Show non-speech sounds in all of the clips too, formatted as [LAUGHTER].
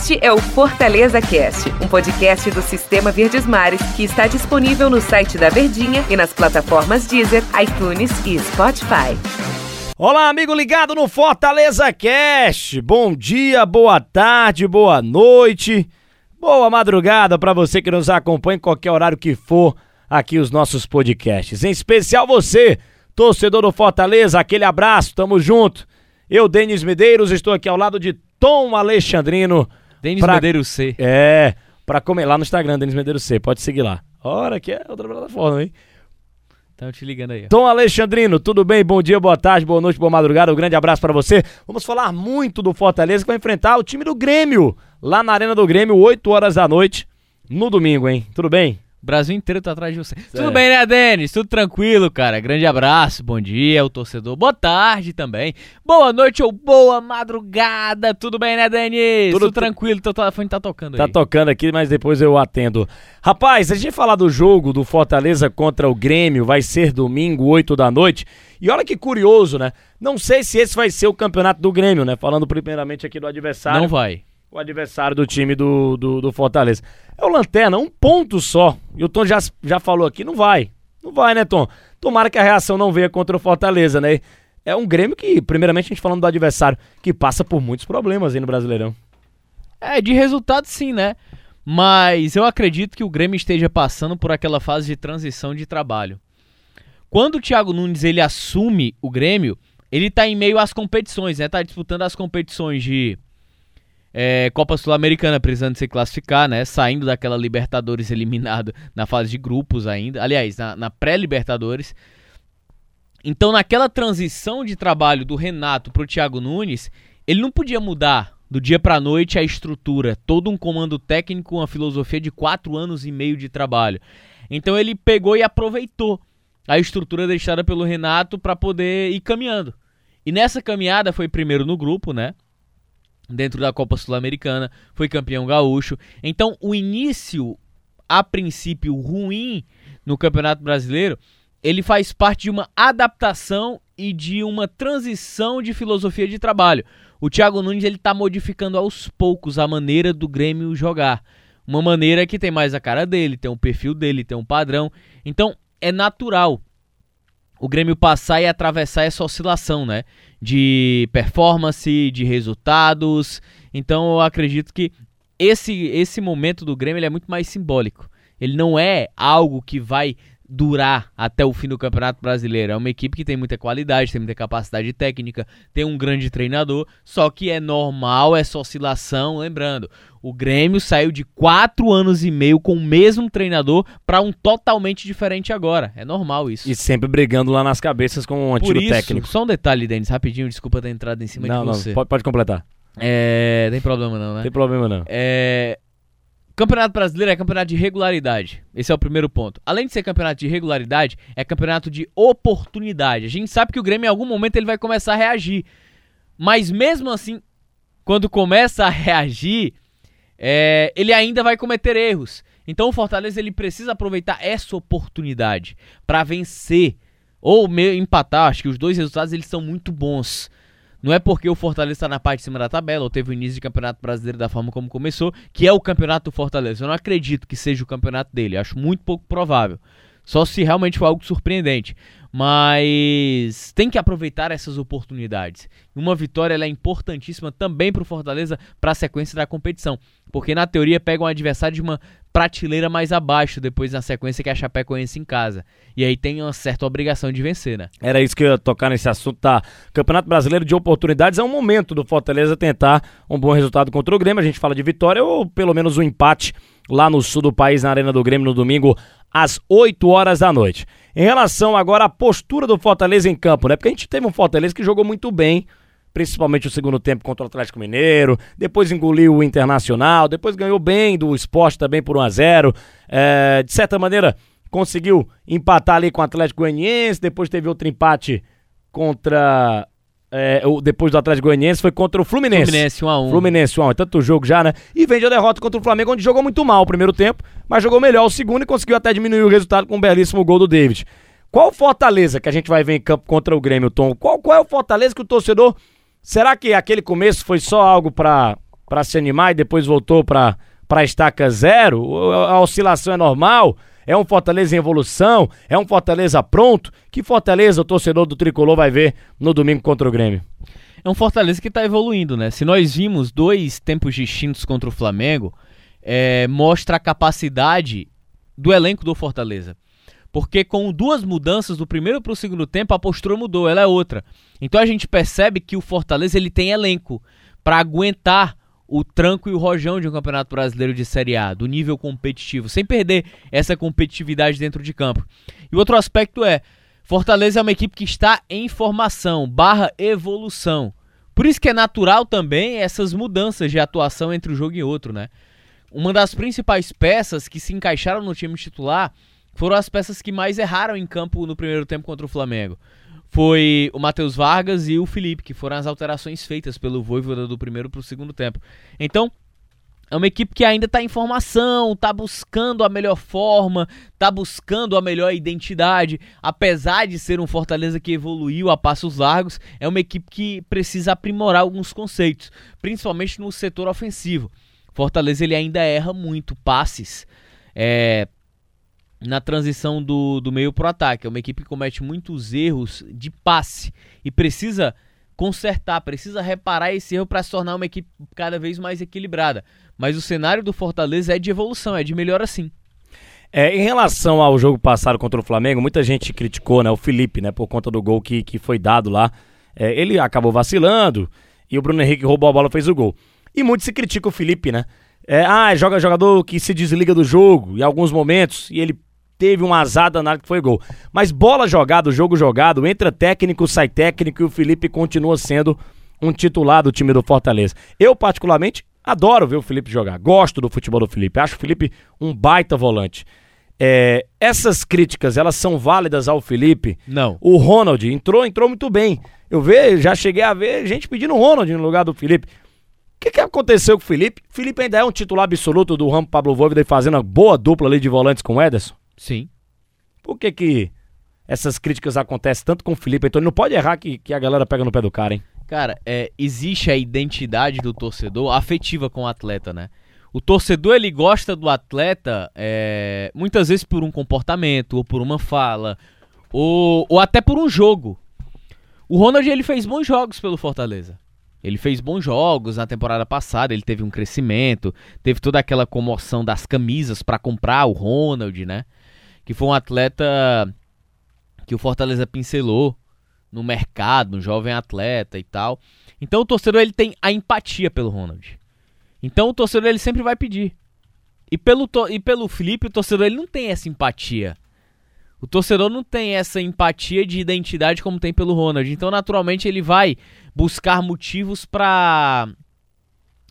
Este é o Fortaleza Cast, um podcast do Sistema Verdes Mares que está disponível no site da Verdinha e nas plataformas Deezer, iTunes e Spotify. Olá, amigo ligado no Fortaleza Cast. Bom dia, boa tarde, boa noite, boa madrugada para você que nos acompanha em qualquer horário que for aqui os nossos podcasts. Em especial você, torcedor do Fortaleza, aquele abraço, tamo junto. Eu, Denis Medeiros, estou aqui ao lado de Tom Alexandrino. Denis pra... Medeiros C. É, pra comer lá no Instagram, Denis Medeiros C, pode seguir lá. Ora, que é outra plataforma, hein? Estão te ligando aí. Tom Alexandrino, tudo bem? Bom dia, boa tarde, boa noite, boa madrugada. Um grande abraço para você. Vamos falar muito do Fortaleza que vai enfrentar o time do Grêmio, lá na Arena do Grêmio, 8 horas da noite, no domingo, hein? Tudo bem? O Brasil inteiro tá atrás de você. Certo. Tudo bem, né, Denis? Tudo tranquilo, cara. Grande abraço, bom dia, o torcedor. Boa tarde também. Boa noite ou boa madrugada. Tudo bem, né, Denis? Tudo, Tudo tranquilo, teu telefone tá tocando tá aí. Tá tocando aqui, mas depois eu atendo. Rapaz, a gente falar do jogo do Fortaleza contra o Grêmio, vai ser domingo, 8 da noite. E olha que curioso, né? Não sei se esse vai ser o campeonato do Grêmio, né? Falando primeiramente aqui do adversário. Não vai o adversário do time do, do, do, Fortaleza. É o Lanterna, um ponto só. E o Tom já, já falou aqui, não vai. Não vai, né, Tom? Tomara que a reação não venha contra o Fortaleza, né? É um Grêmio que, primeiramente, a gente falando do adversário, que passa por muitos problemas aí no Brasileirão. É, de resultado sim, né? Mas eu acredito que o Grêmio esteja passando por aquela fase de transição de trabalho. Quando o Thiago Nunes ele assume o Grêmio, ele tá em meio às competições, né? Tá disputando as competições de é, Copa Sul-Americana precisando se classificar, né? Saindo daquela Libertadores [LAUGHS] eliminado na fase de grupos ainda. Aliás, na, na pré-Libertadores. Então, naquela transição de trabalho do Renato para o Thiago Nunes, ele não podia mudar do dia para noite a estrutura, todo um comando técnico, uma filosofia de quatro anos e meio de trabalho. Então, ele pegou e aproveitou a estrutura deixada pelo Renato para poder ir caminhando. E nessa caminhada foi primeiro no grupo, né? Dentro da Copa Sul-Americana, foi campeão gaúcho. Então, o início, a princípio, ruim no Campeonato Brasileiro, ele faz parte de uma adaptação e de uma transição de filosofia de trabalho. O Thiago Nunes ele está modificando aos poucos a maneira do Grêmio jogar. Uma maneira que tem mais a cara dele, tem um perfil dele, tem um padrão. Então, é natural o Grêmio passar e atravessar essa oscilação, né? De performance, de resultados. Então eu acredito que esse, esse momento do Grêmio é muito mais simbólico. Ele não é algo que vai durar até o fim do Campeonato Brasileiro. É uma equipe que tem muita qualidade, tem muita capacidade técnica, tem um grande treinador, só que é normal essa oscilação. Lembrando, o Grêmio saiu de quatro anos e meio com o mesmo treinador para um totalmente diferente agora. É normal isso. E sempre brigando lá nas cabeças com um antigo isso, técnico. Só um detalhe, Denis, rapidinho, desculpa ter entrado em cima não, de você. Não, pode, pode completar. É, tem problema não, né? Tem problema não. É, Campeonato Brasileiro é campeonato de regularidade. Esse é o primeiro ponto. Além de ser campeonato de regularidade, é campeonato de oportunidade. A gente sabe que o Grêmio em algum momento ele vai começar a reagir. Mas mesmo assim, quando começa a reagir, é, ele ainda vai cometer erros. Então o Fortaleza ele precisa aproveitar essa oportunidade para vencer ou empatar. Acho que os dois resultados eles são muito bons. Não é porque o Fortaleza está na parte de cima da tabela, ou teve o início de campeonato brasileiro da forma como começou, que é o campeonato do Fortaleza. Eu não acredito que seja o campeonato dele, acho muito pouco provável. Só se realmente for algo surpreendente. Mas tem que aproveitar essas oportunidades. Uma vitória é importantíssima também para o Fortaleza para a sequência da competição. Porque na teoria pega um adversário de uma prateleira mais abaixo depois na sequência que é a Chapecoense em casa. E aí tem uma certa obrigação de vencer, né? Era isso que eu ia tocar nesse assunto, tá? Campeonato Brasileiro de Oportunidades é um momento do Fortaleza tentar um bom resultado contra o Grêmio. A gente fala de vitória ou pelo menos um empate lá no sul do país, na Arena do Grêmio, no domingo, às 8 horas da noite. Em relação agora à postura do Fortaleza em campo, né? Porque a gente teve um Fortaleza que jogou muito bem, principalmente o segundo tempo contra o Atlético Mineiro, depois engoliu o Internacional, depois ganhou bem do esporte também por 1 a 0 é, De certa maneira, conseguiu empatar ali com o Atlético Goianiense, depois teve outro empate contra é, depois do Atlético Goianiense foi contra o Fluminense. Fluminense 1x1. Fluminense 1x1. É tanto jogo já, né? E vende a derrota contra o Flamengo, onde jogou muito mal o primeiro tempo, mas jogou melhor o segundo e conseguiu até diminuir o resultado com um belíssimo gol do David. Qual Fortaleza que a gente vai ver em campo contra o Grêmio, Tom? Qual, qual é o Fortaleza que o torcedor. Será que aquele começo foi só algo para se animar e depois voltou para estaca zero? A oscilação é normal? É um Fortaleza em evolução? É um Fortaleza pronto? Que Fortaleza o torcedor do Tricolor vai ver no domingo contra o Grêmio? É um Fortaleza que está evoluindo, né? Se nós vimos dois tempos distintos contra o Flamengo, é, mostra a capacidade do elenco do Fortaleza. Porque com duas mudanças do primeiro para o segundo tempo, a postura mudou, ela é outra. Então a gente percebe que o Fortaleza ele tem elenco para aguentar o tranco e o rojão de um Campeonato Brasileiro de Série A, do nível competitivo, sem perder essa competitividade dentro de campo. E outro aspecto é, Fortaleza é uma equipe que está em formação, barra evolução. Por isso que é natural também essas mudanças de atuação entre um jogo e outro, né? Uma das principais peças que se encaixaram no time titular foram as peças que mais erraram em campo no primeiro tempo contra o Flamengo foi o Matheus Vargas e o Felipe, que foram as alterações feitas pelo Voivoda do primeiro para o segundo tempo. Então, é uma equipe que ainda está em formação, está buscando a melhor forma, está buscando a melhor identidade. Apesar de ser um Fortaleza que evoluiu a passos largos, é uma equipe que precisa aprimorar alguns conceitos, principalmente no setor ofensivo. Fortaleza ele ainda erra muito passes. É, na transição do, do meio pro ataque. É uma equipe que comete muitos erros de passe e precisa consertar, precisa reparar esse erro para se tornar uma equipe cada vez mais equilibrada. Mas o cenário do Fortaleza é de evolução, é de melhora sim. É, em relação ao jogo passado contra o Flamengo, muita gente criticou né, o Felipe, né, por conta do gol que, que foi dado lá. É, ele acabou vacilando e o Bruno Henrique roubou a bola fez o gol. E muito se critica o Felipe, né? É, ah, joga jogador que se desliga do jogo em alguns momentos e ele teve um azar danado que foi gol. Mas bola jogada, jogo jogado, entra técnico, sai técnico e o Felipe continua sendo um titular do time do Fortaleza. Eu, particularmente, adoro ver o Felipe jogar. Gosto do futebol do Felipe. Acho o Felipe um baita volante. É, essas críticas, elas são válidas ao Felipe? Não. O Ronald entrou, entrou muito bem. Eu ve, já cheguei a ver gente pedindo o Ronald no lugar do Felipe. O que, que aconteceu com o Felipe? Felipe ainda é um titular absoluto do Ramo Pablo Voivoda e fazendo uma boa dupla ali de volantes com o Ederson? Sim. Por que que essas críticas acontecem tanto com o Felipe? Então ele não pode errar que, que a galera pega no pé do cara, hein? Cara, é, existe a identidade do torcedor afetiva com o atleta, né? O torcedor ele gosta do atleta é, muitas vezes por um comportamento, ou por uma fala, ou, ou até por um jogo. O Ronald ele fez bons jogos pelo Fortaleza. Ele fez bons jogos na temporada passada, ele teve um crescimento, teve toda aquela comoção das camisas para comprar o Ronald, né? Que foi um atleta que o Fortaleza pincelou no mercado, um jovem atleta e tal. Então o torcedor ele tem a empatia pelo Ronald. Então o torcedor ele sempre vai pedir. E pelo, e pelo Felipe, o torcedor ele não tem essa empatia. O torcedor não tem essa empatia de identidade como tem pelo Ronald. Então, naturalmente, ele vai buscar motivos para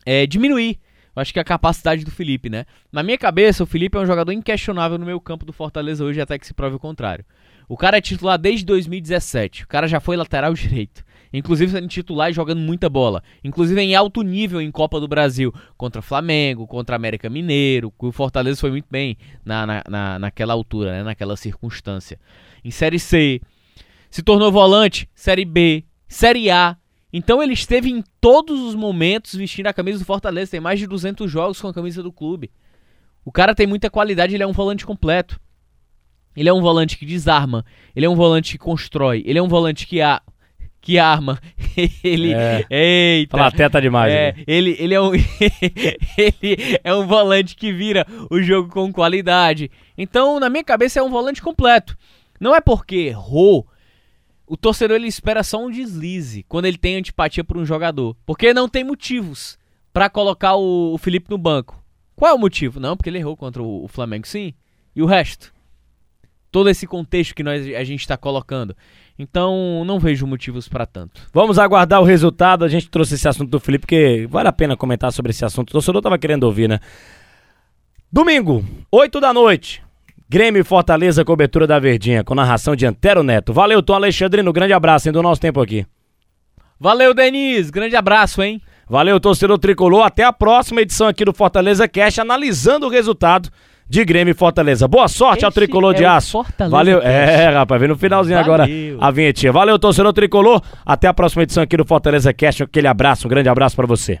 é, diminuir acho que é a capacidade do Felipe, né? Na minha cabeça, o Felipe é um jogador inquestionável no meio campo do Fortaleza hoje, até que se prove o contrário. O cara é titular desde 2017. O cara já foi lateral [LAUGHS] direito. Inclusive sendo titular e jogando muita bola. Inclusive em alto nível em Copa do Brasil. Contra Flamengo, contra América Mineiro. O Fortaleza foi muito bem na, na, na, naquela altura, né? naquela circunstância. Em Série C. Se tornou volante. Série B. Série A. Então ele esteve em todos os momentos vestindo a camisa do Fortaleza. Tem mais de 200 jogos com a camisa do clube. O cara tem muita qualidade, ele é um volante completo. Ele é um volante que desarma, ele é um volante que constrói, ele é um volante que, a, que arma. [LAUGHS] ele. É. Eita! Plateta demais. É, ele, ele, é um, [LAUGHS] ele é um volante que vira o jogo com qualidade. Então, na minha cabeça, é um volante completo. Não é porque errou o torcedor ele espera só um deslize quando ele tem antipatia por um jogador. Porque não tem motivos para colocar o, o, Felipe no banco. Qual é o motivo? Não, porque ele errou contra o, o Flamengo, sim. E o resto? Todo esse contexto que nós, a gente está colocando. Então, não vejo motivos para tanto. Vamos aguardar o resultado. A gente trouxe esse assunto do Felipe, porque vale a pena comentar sobre esse assunto. O torcedor tava querendo ouvir, né? Domingo, 8 da noite. Grêmio e Fortaleza, cobertura da Verdinha, com narração de Antero Neto. Valeu, Tom Alexandrino, grande abraço, hein, do nosso tempo aqui. Valeu, Denis, grande abraço, hein? Valeu, torcedor tricolor. Até a próxima edição aqui do Fortaleza Cash, analisando o resultado de Grêmio e Fortaleza. Boa sorte Esse ao tricolor é de aço. Fortaleza Valeu. Cash. É, rapaz, vem no finalzinho Valeu. agora a vinhetinha. Valeu, torcedor tricolor. Até a próxima edição aqui do Fortaleza Cash. Aquele abraço, um grande abraço para você.